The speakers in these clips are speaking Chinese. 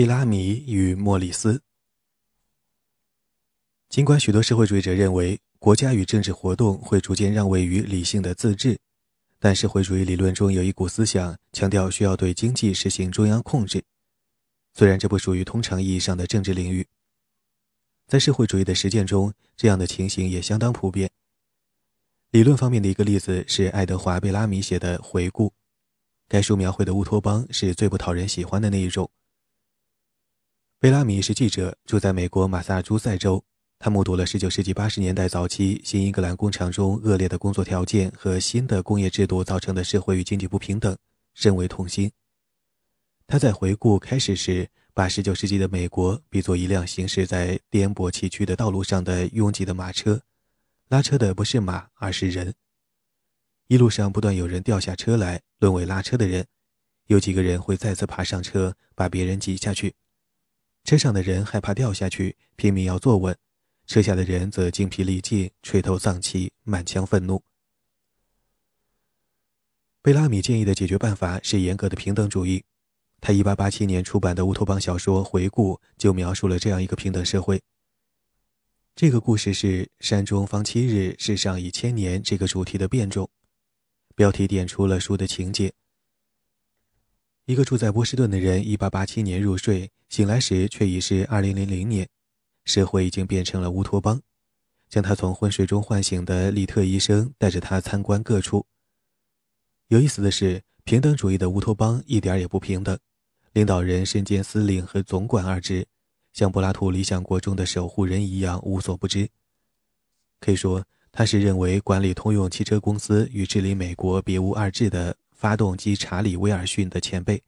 贝拉米与莫里斯。尽管许多社会主义者认为国家与政治活动会逐渐让位于理性的自治，但社会主义理论中有一股思想强调需要对经济实行中央控制。虽然这不属于通常意义上的政治领域，在社会主义的实践中，这样的情形也相当普遍。理论方面的一个例子是爱德华·贝拉米写的《回顾》，该书描绘的乌托邦是最不讨人喜欢的那一种。贝拉米是记者，住在美国马萨诸塞州。他目睹了19世纪80年代早期新英格兰工厂中恶劣的工作条件和新的工业制度造成的社会与经济不平等，深为痛心。他在回顾开始时，把19世纪的美国比作一辆行驶在颠簸崎岖的道路上的拥挤的马车，拉车的不是马，而是人。一路上不断有人掉下车来，沦为拉车的人，有几个人会再次爬上车，把别人挤下去。车上的人害怕掉下去，拼命要坐稳。车下的人则精疲力尽，垂头丧气，满腔愤怒。贝拉米建议的解决办法是严格的平等主义。他1887年出版的乌托邦小说《回顾》就描述了这样一个平等社会。这个故事是“山中方七日，世上已千年”这个主题的变种。标题点出了书的情节：一个住在波士顿的人，1887年入睡，醒来时却已是2000年。社会已经变成了乌托邦，将他从昏睡中唤醒的利特医生带着他参观各处。有意思的是，平等主义的乌托邦一点也不平等，领导人身兼司令和总管二职，像柏拉图理想国中的守护人一样无所不知。可以说，他是认为管理通用汽车公司与治理美国别无二致的发动机查理·威尔逊的前辈。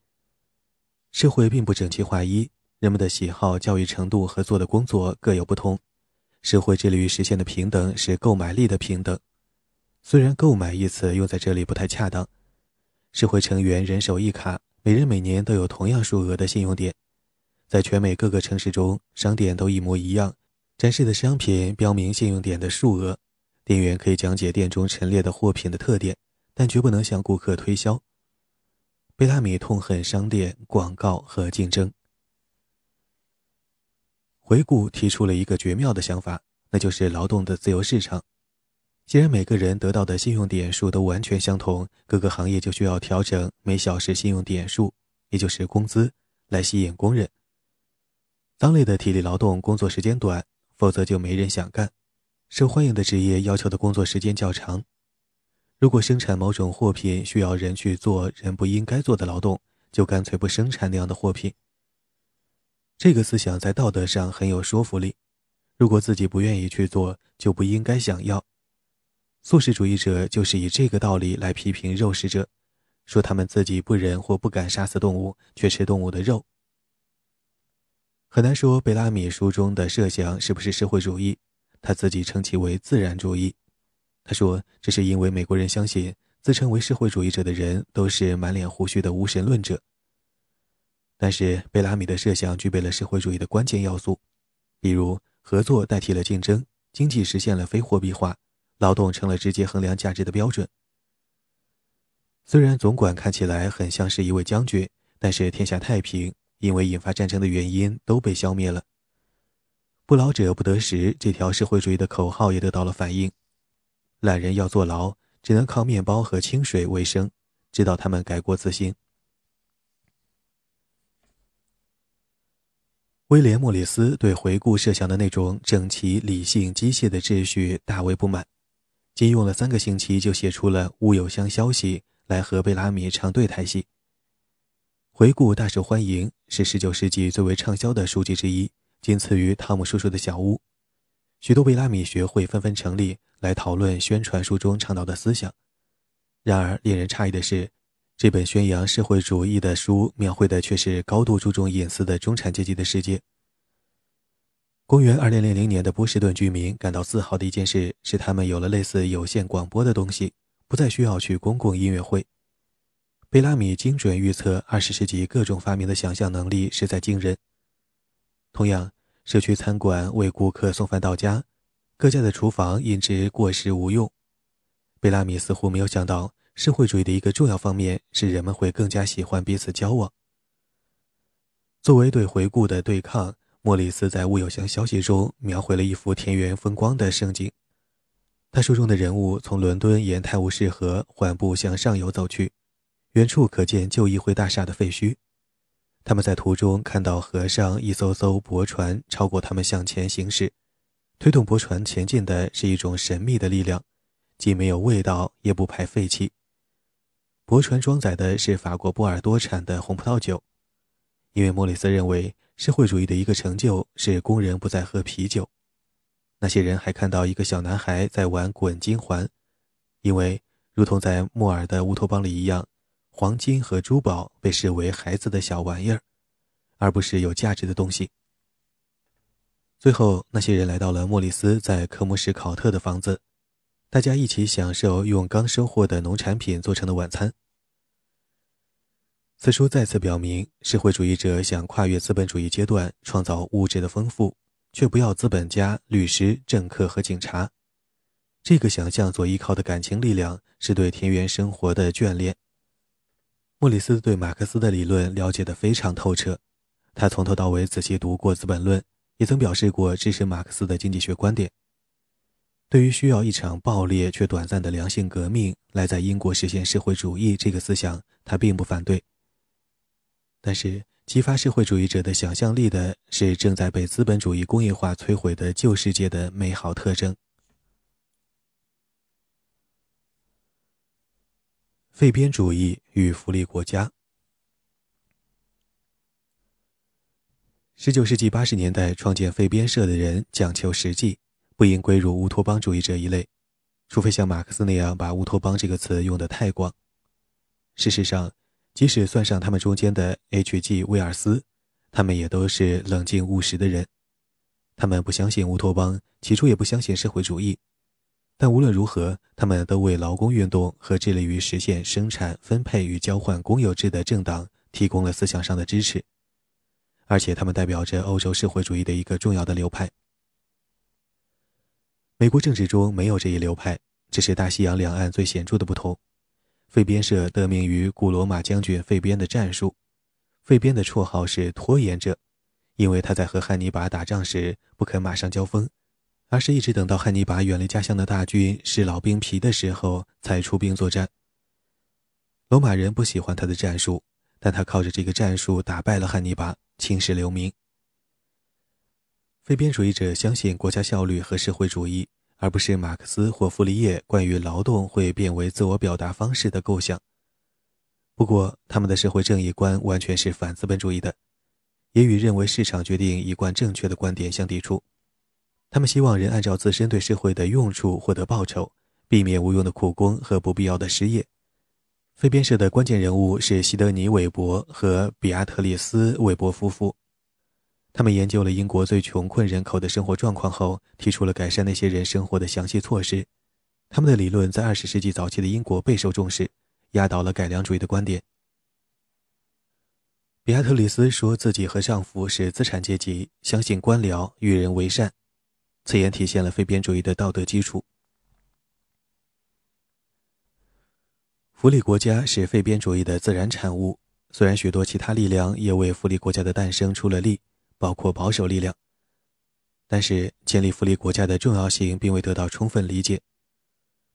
社会并不整齐划一。人们的喜好、教育程度和做的工作各有不同。社会致力于实现的平等是购买力的平等，虽然“购买”一词用在这里不太恰当。社会成员人手一卡，每人每年都有同样数额的信用点，在全美各个城市中，商店都一模一样，展示的商品标明信用点的数额。店员可以讲解店中陈列的货品的特点，但绝不能向顾客推销。贝拉米痛恨商店广告和竞争。回顾提出了一个绝妙的想法，那就是劳动的自由市场。既然每个人得到的信用点数都完全相同，各个行业就需要调整每小时信用点数，也就是工资，来吸引工人。脏累的体力劳动工作时间短，否则就没人想干；受欢迎的职业要求的工作时间较长。如果生产某种货品需要人去做人不应该做的劳动，就干脆不生产那样的货品。这个思想在道德上很有说服力。如果自己不愿意去做，就不应该想要。素食主义者就是以这个道理来批评肉食者，说他们自己不忍或不敢杀死动物，却吃动物的肉。很难说贝拉米书中的设想是不是社会主义，他自己称其为自然主义。他说这是因为美国人相信自称为社会主义者的人都是满脸胡须的无神论者。但是贝拉米的设想具备了社会主义的关键要素，比如合作代替了竞争，经济实现了非货币化，劳动成了直接衡量价值的标准。虽然总管看起来很像是一位将军，但是天下太平，因为引发战争的原因都被消灭了。不劳者不得食这条社会主义的口号也得到了反映，懒人要坐牢，只能靠面包和清水为生，直到他们改过自新。威廉·莫里斯对回顾设想的那种整齐、理性、机械的秩序大为不满，仅用了三个星期就写出了《乌有乡消息》来和贝拉米唱对台戏。回顾大受欢迎，是19世纪最为畅销的书籍之一，仅次于《汤姆叔叔的小屋》。许多贝拉米学会纷纷成立来讨论宣传书中倡导的思想。然而，令人诧异的是。这本宣扬社会主义的书，描绘的却是高度注重隐私的中产阶级的世界。公元二零零零年的波士顿居民感到自豪的一件事是，他们有了类似有线广播的东西，不再需要去公共音乐会。贝拉米精准预测二十世纪各种发明的想象能力实在惊人。同样，社区餐馆为顾客送饭到家，各家的厨房因之过时无用。贝拉米似乎没有想到。社会主义的一个重要方面是人们会更加喜欢彼此交往。作为对回顾的对抗，莫里斯在《乌有乡消息》中描绘了一幅田园风光的盛景。他书中的人物从伦敦沿泰晤士河缓步向上游走去，远处可见旧议会大厦的废墟。他们在途中看到河上一艘艘驳船超过他们向前行驶，推动驳船前进的是一种神秘的力量，既没有味道，也不排废气。驳船装载的是法国波尔多产的红葡萄酒。因为莫里斯认为，社会主义的一个成就是工人不再喝啤酒。那些人还看到一个小男孩在玩滚金环，因为如同在莫尔的乌托邦里一样，黄金和珠宝被视为孩子的小玩意儿，而不是有价值的东西。最后，那些人来到了莫里斯在科姆什考特的房子，大家一起享受用刚收获的农产品做成的晚餐。此书再次表明，社会主义者想跨越资本主义阶段，创造物质的丰富，却不要资本家、律师、政客和警察。这个想象所依靠的感情力量，是对田园生活的眷恋。莫里斯对马克思的理论了解得非常透彻，他从头到尾仔细读过《资本论》，也曾表示过支持马克思的经济学观点。对于需要一场暴烈却短暂的良性革命来在英国实现社会主义这个思想，他并不反对。但是，激发社会主义者的想象力的是正在被资本主义工业化摧毁的旧世界的美好特征。废边主义与福利国家。十九世纪八十年代创建废边社的人讲求实际，不应归入乌托邦主义者一类，除非像马克思那样把乌托邦这个词用得太广。事实上。即使算上他们中间的 H.G. 威尔斯，他们也都是冷静务实的人。他们不相信乌托邦，起初也不相信社会主义。但无论如何，他们都为劳工运动和致力于实现生产、分配与交换公有制的政党提供了思想上的支持。而且，他们代表着欧洲社会主义的一个重要的流派。美国政治中没有这一流派，这是大西洋两岸最显著的不同。费边社得名于古罗马将军费边的战术。费边的绰号是拖延者，因为他在和汉尼拔打仗时不肯马上交锋，而是一直等到汉尼拔远离家乡的大军是老兵皮的时候才出兵作战。罗马人不喜欢他的战术，但他靠着这个战术打败了汉尼拔，青史留名。非边主义者相信国家效率和社会主义。而不是马克思或傅立叶关于劳动会变为自我表达方式的构想。不过，他们的社会正义观完全是反资本主义的，也与认为市场决定一贯正确的观点相抵触。他们希望人按照自身对社会的用处获得报酬，避免无用的苦工和不必要的失业。非边社的关键人物是西德尼·韦伯和比亚特里斯·韦伯夫妇。他们研究了英国最穷困人口的生活状况后，提出了改善那些人生活的详细措施。他们的理论在二十世纪早期的英国备受重视，压倒了改良主义的观点。比亚特里斯说自己和丈夫是资产阶级，相信官僚，与人为善。此言体现了非边主义的道德基础。福利国家是非边主义的自然产物，虽然许多其他力量也为福利国家的诞生出了力。包括保守力量，但是建立福利国家的重要性并未得到充分理解。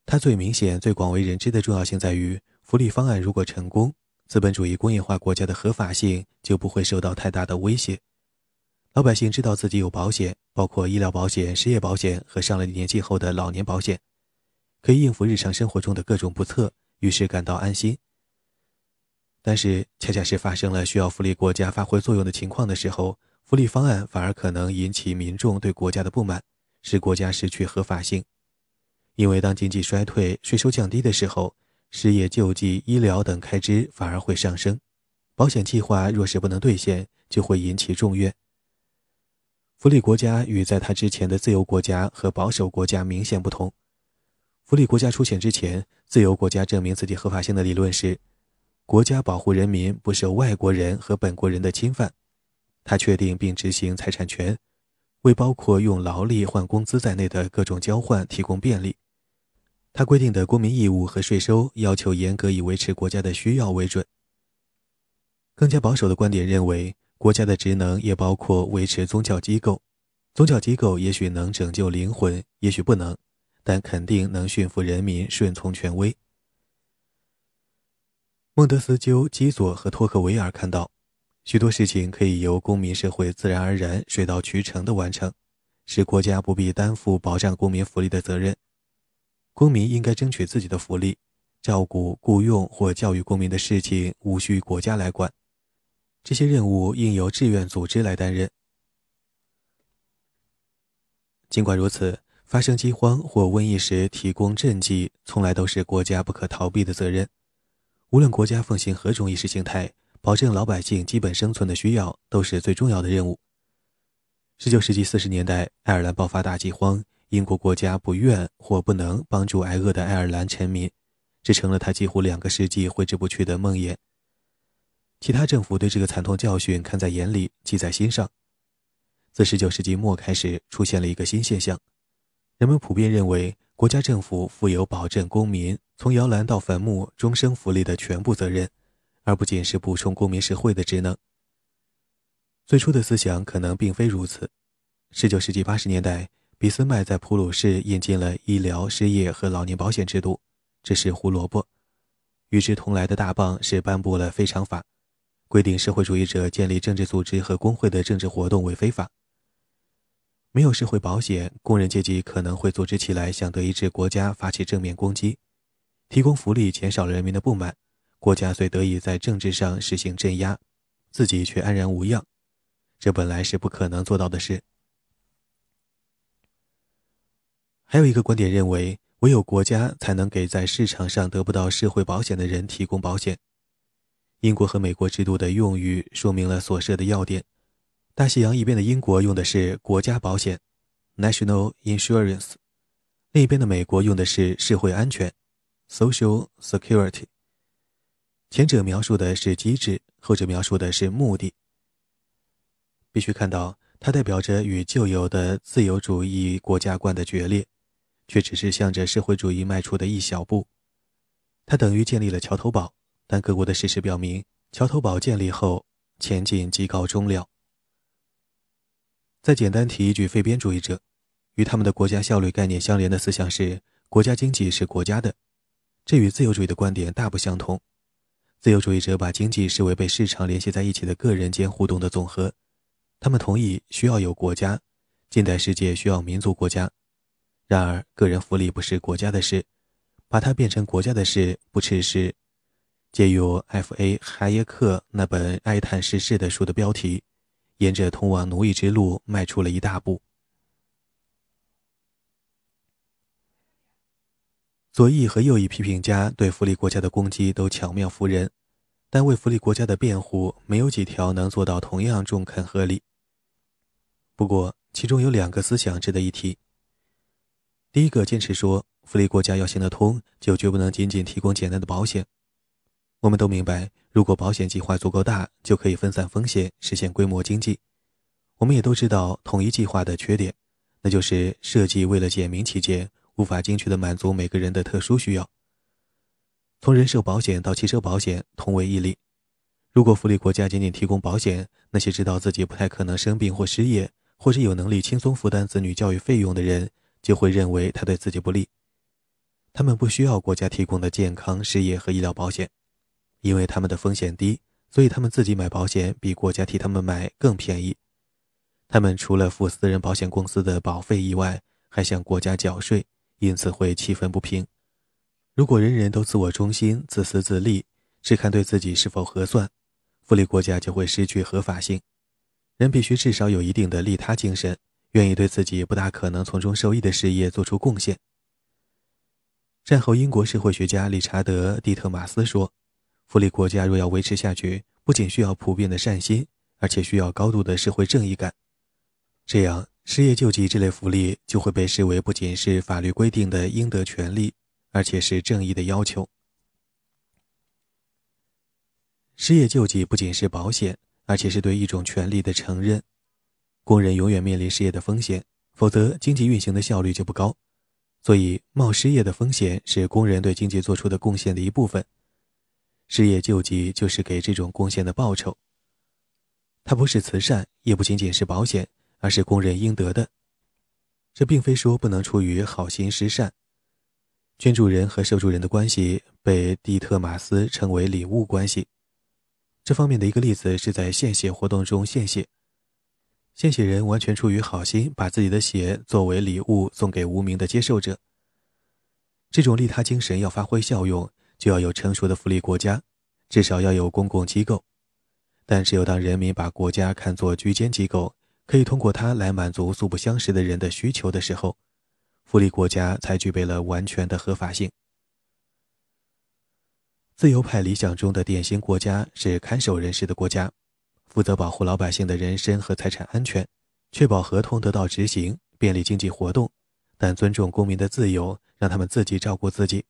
它最明显、最广为人知的重要性在于，福利方案如果成功，资本主义工业化国家的合法性就不会受到太大的威胁。老百姓知道自己有保险，包括医疗保险、失业保险和上了年纪后的老年保险，可以应付日常生活中的各种不测，于是感到安心。但是，恰恰是发生了需要福利国家发挥作用的情况的时候。福利方案反而可能引起民众对国家的不满，使国家失去合法性。因为当经济衰退、税收降低的时候，失业救济、医疗等开支反而会上升。保险计划若是不能兑现，就会引起众怨。福利国家与在他之前的自由国家和保守国家明显不同。福利国家出现之前，自由国家证明自己合法性的理论是：国家保护人民不受外国人和本国人的侵犯。他确定并执行财产权，为包括用劳力换工资在内的各种交换提供便利。他规定的公民义务和税收要求严格以维持国家的需要为准。更加保守的观点认为，国家的职能也包括维持宗教机构。宗教机构也许能拯救灵魂，也许不能，但肯定能驯服人民，顺从权威。孟德斯鸠、基佐和托克维尔看到，许多事情可以由公民社会自然而然、水到渠成地完成，使国家不必担负保障公民福利的责任。公民应该争取自己的福利，照顾、雇佣或教育公民的事情无需国家来管，这些任务应由志愿组织来担任。尽管如此，发生饥荒或瘟疫时提供赈济，从来都是国家不可逃避的责任。无论国家奉行何种意识形态，保证老百姓基本生存的需要都是最重要的任务。十九世纪四十年代，爱尔兰爆发大饥荒，英国国家不愿或不能帮助挨饿的爱尔兰臣民，这成了他几乎两个世纪挥之不去的梦魇。其他政府对这个惨痛教训看在眼里，记在心上。自十九世纪末开始，出现了一个新现象，人们普遍认为国家政府负有保证公民。从摇篮到坟墓，终生福利的全部责任，而不仅是补充公民社会的职能。最初的思想可能并非如此。19世纪80年代，俾斯麦在普鲁士引进了医疗、失业和老年保险制度，这是胡萝卜。与之同来的大棒是颁布了非常法，规定社会主义者建立政治组织和工会的政治活动为非法。没有社会保险，工人阶级可能会组织起来向德意志国家发起正面攻击。提供福利减少人民的不满，国家虽得以在政治上实行镇压，自己却安然无恙。这本来是不可能做到的事。还有一个观点认为，唯有国家才能给在市场上得不到社会保险的人提供保险。英国和美国制度的用语说明了所涉的要点。大西洋一边的英国用的是国家保险 （National Insurance），另一边的美国用的是社会安全。Social security，前者描述的是机制，后者描述的是目的。必须看到，它代表着与旧有的自由主义国家观的决裂，却只是向着社会主义迈出的一小步。它等于建立了桥头堡，但各国的事实表明，桥头堡建立后前景即告终了。再简单提一句，废边主义者与他们的国家效率概念相连的思想是：国家经济是国家的。这与自由主义的观点大不相同。自由主义者把经济视为被市场联系在一起的个人间互动的总和，他们同意需要有国家，近代世界需要民族国家。然而，个人福利不是国家的事，把它变成国家的事，不啻是借用 F.A. 海耶克那本哀叹世事的书的标题，沿着通往奴役之路迈出了一大步。左翼和右翼批评家对福利国家的攻击都巧妙服人，但为福利国家的辩护没有几条能做到同样中肯合理。不过，其中有两个思想值得一提。第一个坚持说，福利国家要行得通，就绝不能仅仅提供简单的保险。我们都明白，如果保险计划足够大，就可以分散风险，实现规模经济。我们也都知道统一计划的缺点，那就是设计为了简明起见。无法精确地满足每个人的特殊需要。从人寿保险到汽车保险，同为一例。如果福利国家仅仅提供保险，那些知道自己不太可能生病或失业，或者有能力轻松负担子女教育费用的人，就会认为他对自己不利。他们不需要国家提供的健康、失业和医疗保险，因为他们的风险低，所以他们自己买保险比国家替他们买更便宜。他们除了付私人保险公司的保费以外，还向国家缴税。因此会气愤不平。如果人人都自我中心、自私自利，只看对自己是否合算，福利国家就会失去合法性。人必须至少有一定的利他精神，愿意对自己不大可能从中受益的事业做出贡献。战后英国社会学家理查德·蒂特马斯说：“福利国家若要维持下去，不仅需要普遍的善心，而且需要高度的社会正义感。这样。”失业救济这类福利就会被视为不仅是法律规定的应得权利，而且是正义的要求。失业救济不仅是保险，而且是对一种权利的承认。工人永远面临失业的风险，否则经济运行的效率就不高。所以，冒失业的风险是工人对经济做出的贡献的一部分。失业救济就是给这种贡献的报酬。它不是慈善，也不仅仅是保险，而是工人应得的。这并非说不能出于好心施善。捐助人和受助人的关系被蒂特马斯称为礼物关系。这方面的一个例子是在献血活动中献血，献血人完全出于好心，把自己的血作为礼物送给无名的接受者。这种利他精神要发挥效用，就要有成熟的福利国家，至少要有公共机构。但只有当人民把国家看作居间机构，可以通过它来满足素不相识的人的需求的时候，福利国家才具备了完全的合法性。自由派理想中的典型国家是看守人士的国家，负责保护老百姓的人身和财产安全，确保合同得到执行，便利经济活动，但尊重公民的自由，让他们自己照顾自己。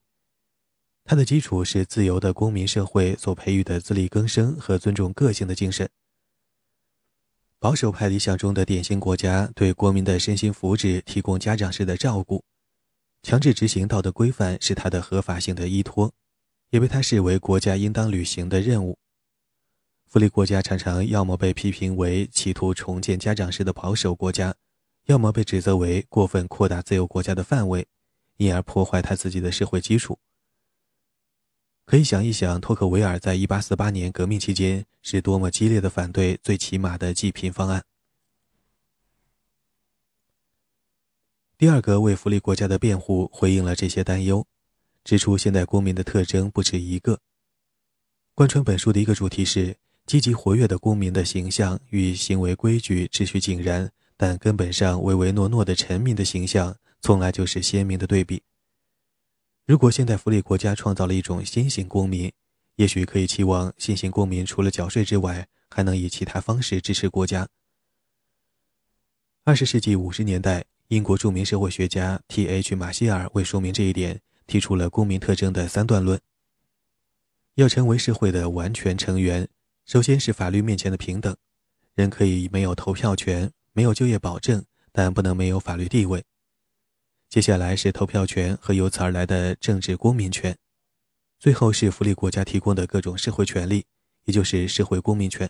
它的基础是自由的公民社会所培育的自力更生和尊重个性的精神。保守派理想中的典型国家对国民的身心福祉提供家长式的照顾，强制执行道德规范是它的合法性的依托。也被他视为国家应当履行的任务。福利国家常常要么被批评为企图重建家长式的保守国家，要么被指责为过分扩大自由国家的范围，因而破坏他自己的社会基础。可以想一想，托克维尔在1848年革命期间是多么激烈的反对最起码的济贫方案。第二个为福利国家的辩护回应了这些担忧。指出现代公民的特征不止一个。贯穿本书的一个主题是积极活跃的公民的形象与行为规矩、秩序井然，但根本上唯唯诺诺的臣民的形象，从来就是鲜明的对比。如果现代福利国家创造了一种新型公民，也许可以期望新型公民除了缴税之外，还能以其他方式支持国家。二十世纪五十年代，英国著名社会学家 T.H. 马歇尔为说明这一点。提出了公民特征的三段论。要成为社会的完全成员，首先是法律面前的平等，人可以没有投票权，没有就业保证，但不能没有法律地位。接下来是投票权和由此而来的政治公民权，最后是福利国家提供的各种社会权利，也就是社会公民权。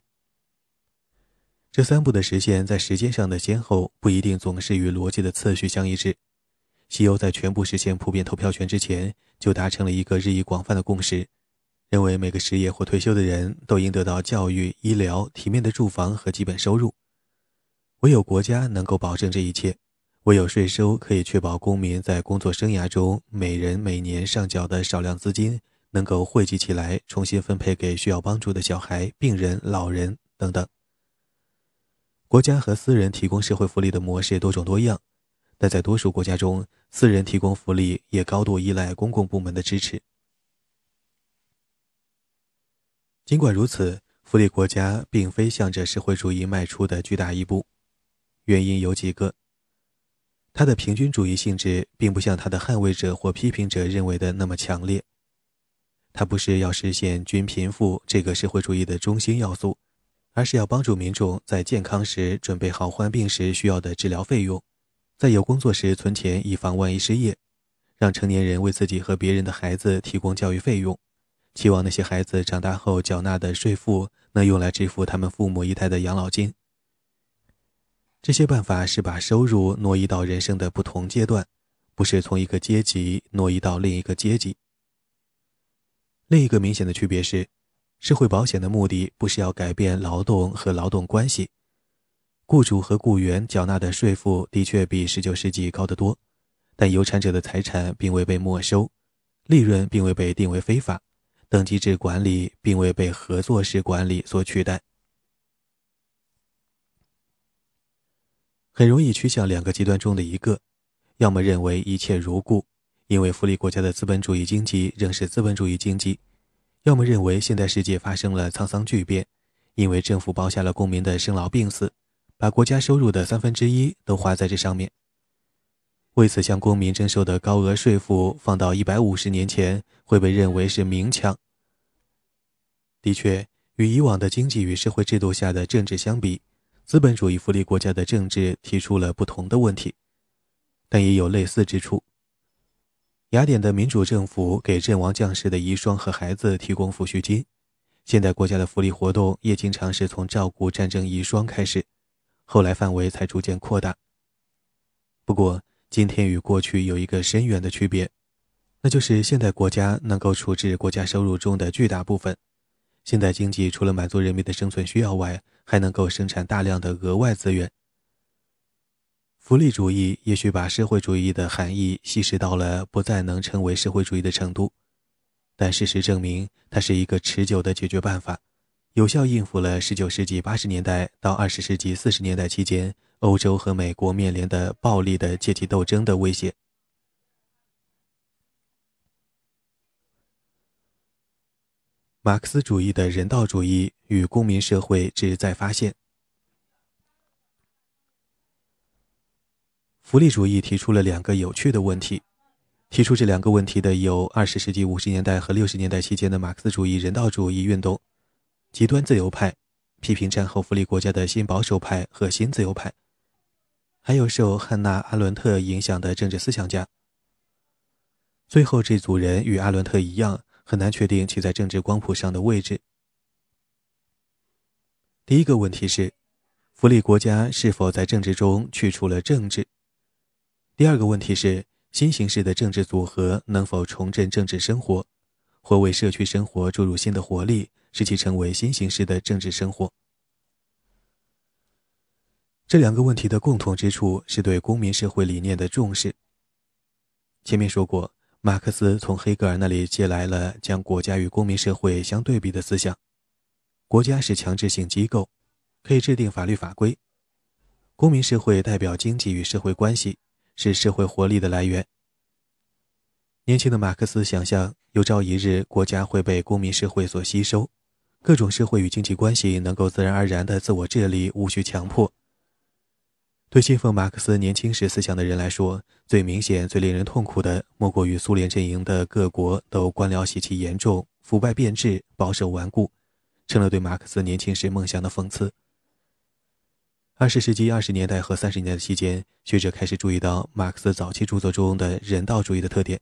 这三步的实现，在时间上的先后不一定总是与逻辑的次序相一致。西欧在全部实现普遍投票权之前，就达成了一个日益广泛的共识，认为每个失业或退休的人都应得到教育、医疗、体面的住房和基本收入。唯有国家能够保证这一切，唯有税收可以确保公民在工作生涯中每人每年上缴的少量资金能够汇集起来，重新分配给需要帮助的小孩、病人、老人等等。国家和私人提供社会福利的模式多种多样。但在多数国家中，私人提供福利也高度依赖公共部门的支持。尽管如此，福利国家并非向着社会主义迈出的巨大一步。原因有几个：它的平均主义性质并不像它的捍卫者或批评者认为的那么强烈。它不是要实现均贫富这个社会主义的中心要素，而是要帮助民众在健康时准备好患病时需要的治疗费用。在有工作时存钱，以防万一失业；让成年人为自己和别人的孩子提供教育费用，期望那些孩子长大后缴纳的税赋能用来支付他们父母一代的养老金。这些办法是把收入挪移到人生的不同阶段，不是从一个阶级挪移到另一个阶级。另一个明显的区别是，社会保险的目的不是要改变劳动和劳动关系。雇主和雇员缴纳的税负的确比19世纪高得多，但有产者的财产并未被没收，利润并未被定为非法，等级制管理并未被合作式管理所取代。很容易趋向两个极端中的一个：要么认为一切如故，因为福利国家的资本主义经济仍是资本主义经济；要么认为现代世界发生了沧桑巨变，因为政府包下了公民的生老病死。把国家收入的三分之一都花在这上面。为此，向公民征收的高额税负，放到一百五十年前会被认为是明抢。的确，与以往的经济与社会制度下的政治相比，资本主义福利国家的政治提出了不同的问题，但也有类似之处。雅典的民主政府给阵亡将士的遗孀和孩子提供抚恤金，现代国家的福利活动也经常是从照顾战争遗孀开始，后来范围才逐渐扩大。不过，今天与过去有一个深远的区别，那就是现代国家能够处置国家收入中的巨大部分。现代经济除了满足人民的生存需要外，还能够生产大量的额外资源。福利主义也许把社会主义的含义稀释到了不再能称为社会主义的程度。但事实证明，它是一个持久的解决办法，有效应付了19世纪80年代到20世纪40年代期间欧洲和美国面临的暴力的阶级斗争的威胁。马克思主义的人道主义与公民社会之再发现。福利主义提出了两个有趣的问题。提出这两个问题的有二十世纪五十年代和六十年代期间的马克思主义人道主义运动、极端自由派、批评战后福利国家的新保守派和新自由派，还有受汉娜·阿伦特影响的政治思想家。最后这组人与阿伦特一样，很难确定其在政治光谱上的位置。第一个问题是，福利国家是否在政治中去除了政治？第二个问题是。新形式的政治组合能否重振政治生活，或为社区生活注入新的活力，使其成为新形式的政治生活？这两个问题的共同之处是对公民社会理念的重视。前面说过，马克思从黑格尔那里借来了将国家与公民社会相对比的思想。国家是强制性机构，可以制定法律法规；公民社会代表经济与社会关系。是社会活力的来源。年轻的马克思想象，有朝一日国家会被公民社会所吸收，各种社会与经济关系能够自然而然的自我治理，无需强迫。对信奉马克思年轻时思想的人来说，最明显、最令人痛苦的，莫过于苏联阵营的各国都官僚习气严重、腐败变质、保守顽固，成了对马克思年轻时梦想的讽刺。二十世纪二十年代和三十年代期间，学者开始注意到马克思早期著作中的人道主义的特点。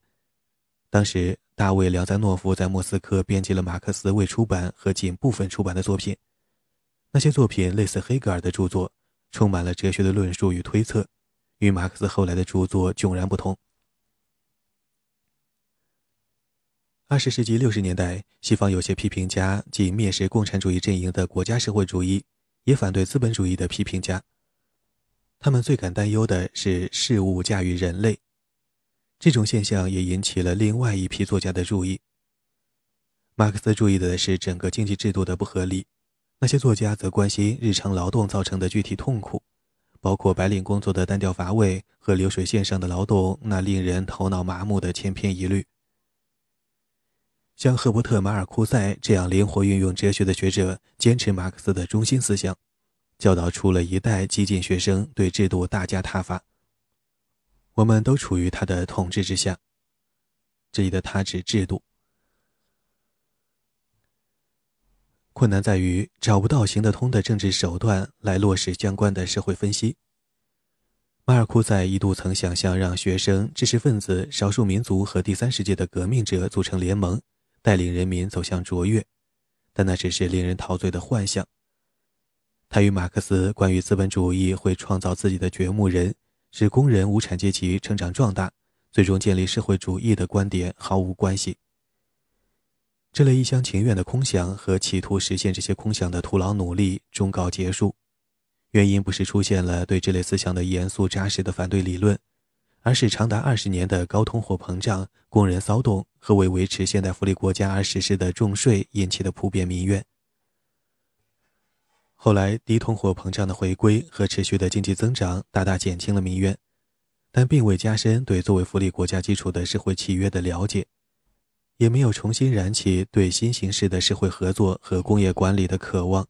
当时，大卫·梁赞诺夫在莫斯科编辑了马克思未出版和仅部分出版的作品。那些作品类似黑格尔的著作，充满了哲学的论述与推测，与马克思后来的著作迥然不同。二十世纪六十年代，西方有些批评家即蔑视共产主义阵营的国家社会主义。也反对资本主义的批评家。他们最感担忧的是事物驾驭人类，这种现象也引起了另外一批作家的注意。马克思注意的是整个经济制度的不合理，那些作家则关心日常劳动造成的具体痛苦，包括白领工作的单调乏味和流水线上的劳动那令人头脑麻木的千篇一律。像赫伯特·马尔库塞这样灵活运用哲学的学者，坚持马克思的中心思想，教导出了一代激进学生，对制度大加挞伐。我们都处于他的统治之下。这里的他指制度。困难在于找不到行得通的政治手段来落实相关的社会分析。马尔库塞一度曾想象让学生、知识分子、少数民族和第三世界的革命者组成联盟。带领人民走向卓越，但那只是令人陶醉的幻想。他与马克思关于资本主义会创造自己的掘墓人，使工人无产阶级成长壮大，最终建立社会主义的观点毫无关系。这类一厢情愿的空想和企图实现这些空想的徒劳努力终告结束，原因不是出现了对这类思想的严肃扎实的反对理论。而是长达二十年的高通货膨胀、工人骚动和为维持现代福利国家而实施的重税引起的普遍民怨。后来，低通货膨胀的回归和持续的经济增长大大减轻了民怨，但并未加深对作为福利国家基础的社会契约的了解，也没有重新燃起对新形式的社会合作和工业管理的渴望。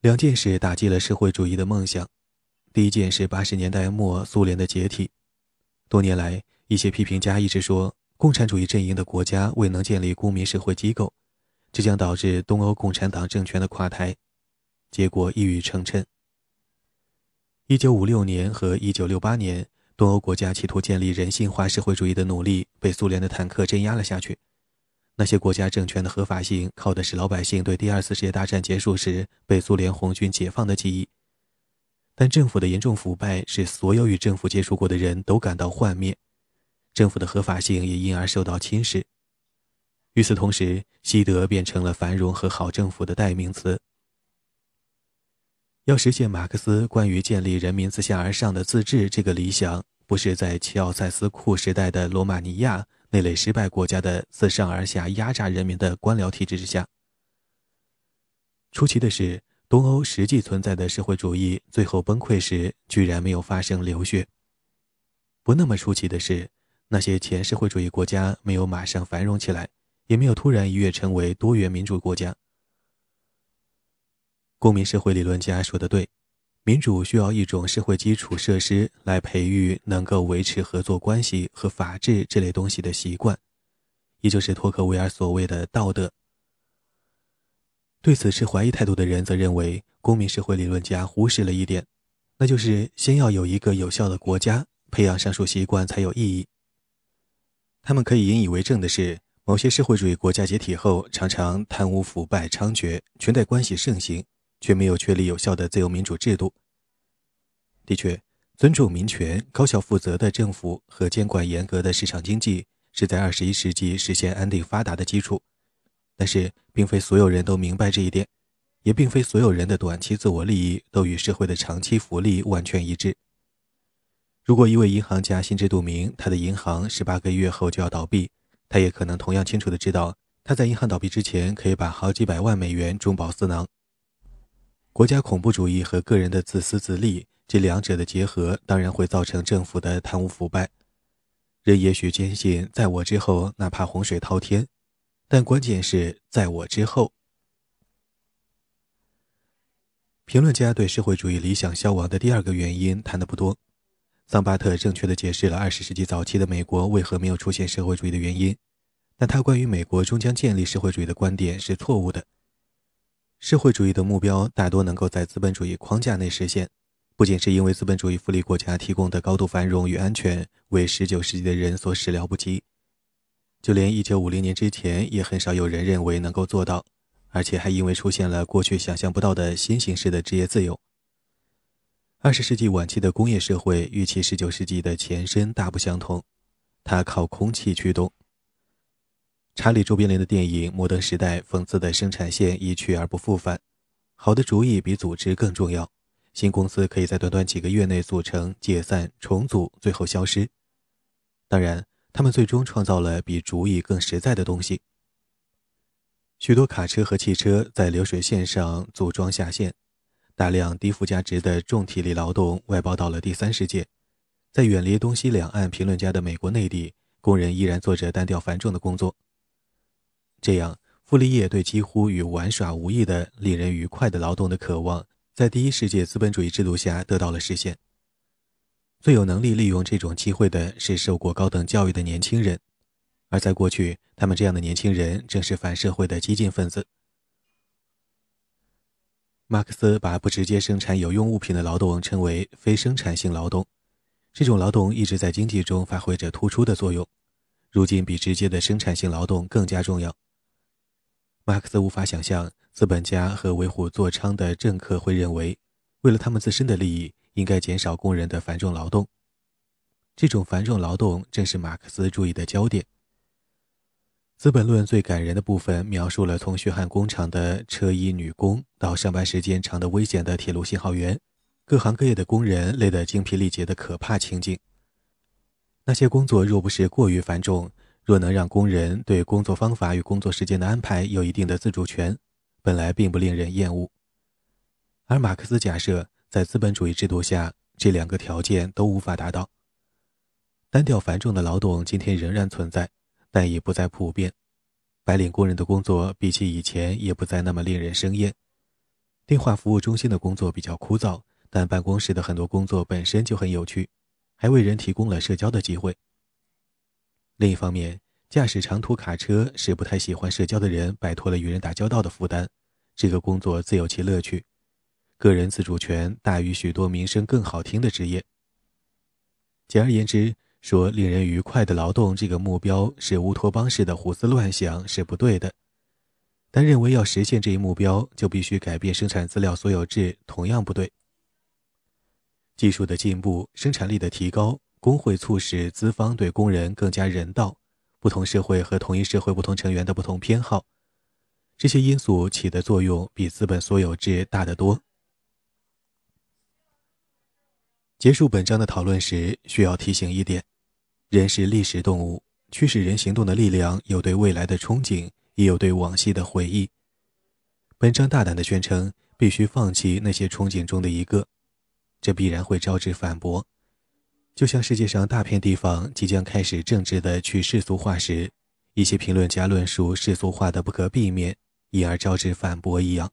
两件事打击了社会主义的梦想。第一件是八十年代末苏联的解体。多年来，一些批评家一直说，共产主义阵营的国家未能建立公民社会机构，这将导致东欧共产党政权的垮台。结果一语成谶。一九五六年和一九六八年，东欧国家企图建立人性化社会主义的努力被苏联的坦克镇压了下去。那些国家政权的合法性靠的是老百姓对第二次世界大战结束时被苏联红军解放的记忆，但政府的严重腐败使所有与政府接触过的人都感到幻灭，政府的合法性也因而受到侵蚀。与此同时，西德变成了繁荣和好政府的代名词。要实现马克思关于建立人民自下而上的自治这个理想，不是在齐奥塞斯库时代的罗马尼亚。那类失败国家的自上而下压榨人民的官僚体制之下，出奇的是，东欧实际存在的社会主义最后崩溃时，居然没有发生流血。不那么出奇的是，那些前社会主义国家没有马上繁荣起来，也没有突然一跃成为多元民主国家。公民社会理论家说的对。民主需要一种社会基础设施来培育能够维持合作关系和法治这类东西的习惯，也就是托克维尔所谓的道德。对此持怀疑态度的人则认为，公民社会理论家忽视了一点，那就是先要有一个有效的国家，培养上述习惯才有意义。他们可以引以为证的是，某些社会主义国家解体后，常常贪污腐败猖獗，裙带关系盛行。却没有确立有效的自由民主制度。的确，尊重民权、高效负责的政府和监管严格的市场经济是在二十一世纪实现安定发达的基础。但是，并非所有人都明白这一点，也并非所有人的短期自我利益都与社会的长期福利完全一致。如果一位银行家心知肚明他的银行十八个月后就要倒闭，他也可能同样清楚地知道他在银行倒闭之前可以把好几百万美元中饱私囊。国家恐怖主义和个人的自私自利，这两者的结合当然会造成政府的贪污腐败。人也许坚信，在我之后，哪怕洪水滔天，但关键是在我之后。评论家对社会主义理想消亡的第二个原因谈的不多。桑巴特正确的解释了二十世纪早期的美国为何没有出现社会主义的原因，但他关于美国终将建立社会主义的观点是错误的。社会主义的目标大多能够在资本主义框架内实现，不仅是因为资本主义福利国家提供的高度繁荣与安全为19世纪的人所始料不及，就连1950年之前也很少有人认为能够做到，而且还因为出现了过去想象不到的新形式的职业自由。20世纪晚期的工业社会与其19世纪的前身大不相同，它靠空气驱动。查理·周边林的电影《摩登时代》讽刺的生产线一去而不复返。好的主意比组织更重要。新公司可以在短短几个月内组成、解散、重组，最后消失。当然，他们最终创造了比主意更实在的东西。许多卡车和汽车在流水线上组装下线，大量低附加值的重体力劳动外包到了第三世界。在远离东西两岸评论家的美国内地，工人依然做着单调繁重的工作。这样，傅立叶对几乎与玩耍无异的、令人愉快的劳动的渴望，在第一世界资本主义制度下得到了实现。最有能力利用这种机会的是受过高等教育的年轻人，而在过去，他们这样的年轻人正是反社会的激进分子。马克思把不直接生产有用物品的劳动称为非生产性劳动，这种劳动一直在经济中发挥着突出的作用，如今比直接的生产性劳动更加重要。马克思无法想象，资本家和为虎作伥的政客会认为，为了他们自身的利益，应该减少工人的繁重劳动。这种繁重劳动正是马克思注意的焦点。《资本论》最感人的部分描述了从血汗工厂的车衣女工到上班时间长的危险的铁路信号员，各行各业的工人累得精疲力竭的可怕情景。那些工作若不是过于繁重，若能让工人对工作方法与工作时间的安排有一定的自主权，本来并不令人厌恶。而马克思假设，在资本主义制度下，这两个条件都无法达到。单调繁重的劳动今天仍然存在，但已不再普遍。白领工人的工作比起以前也不再那么令人生厌。电话服务中心的工作比较枯燥，但办公室的很多工作本身就很有趣，还为人提供了社交的机会。另一方面，驾驶长途卡车使不太喜欢社交的人摆脱了与人打交道的负担，这个工作自有其乐趣，个人自主权大于许多名声更好听的职业。简而言之，说令人愉快的劳动这个目标是乌托邦式的胡思乱想是不对的，但认为要实现这一目标就必须改变生产资料所有制同样不对。技术的进步、生产力的提高、工会促使资方对工人更加人道、不同社会和同一社会不同成员的不同偏好，这些因素起的作用比资本所有制大得多。结束本章的讨论时，需要提醒一点：人是历史动物，驱使人行动的力量有对未来的憧憬，也有对往昔的回忆。本章大胆地宣称，必须放弃那些憧憬中的一个，这必然会招致反驳。就像世界上大片地方即将开始政治的去世俗化时，一些评论家论述世俗化的不可避免，因而招致反驳一样。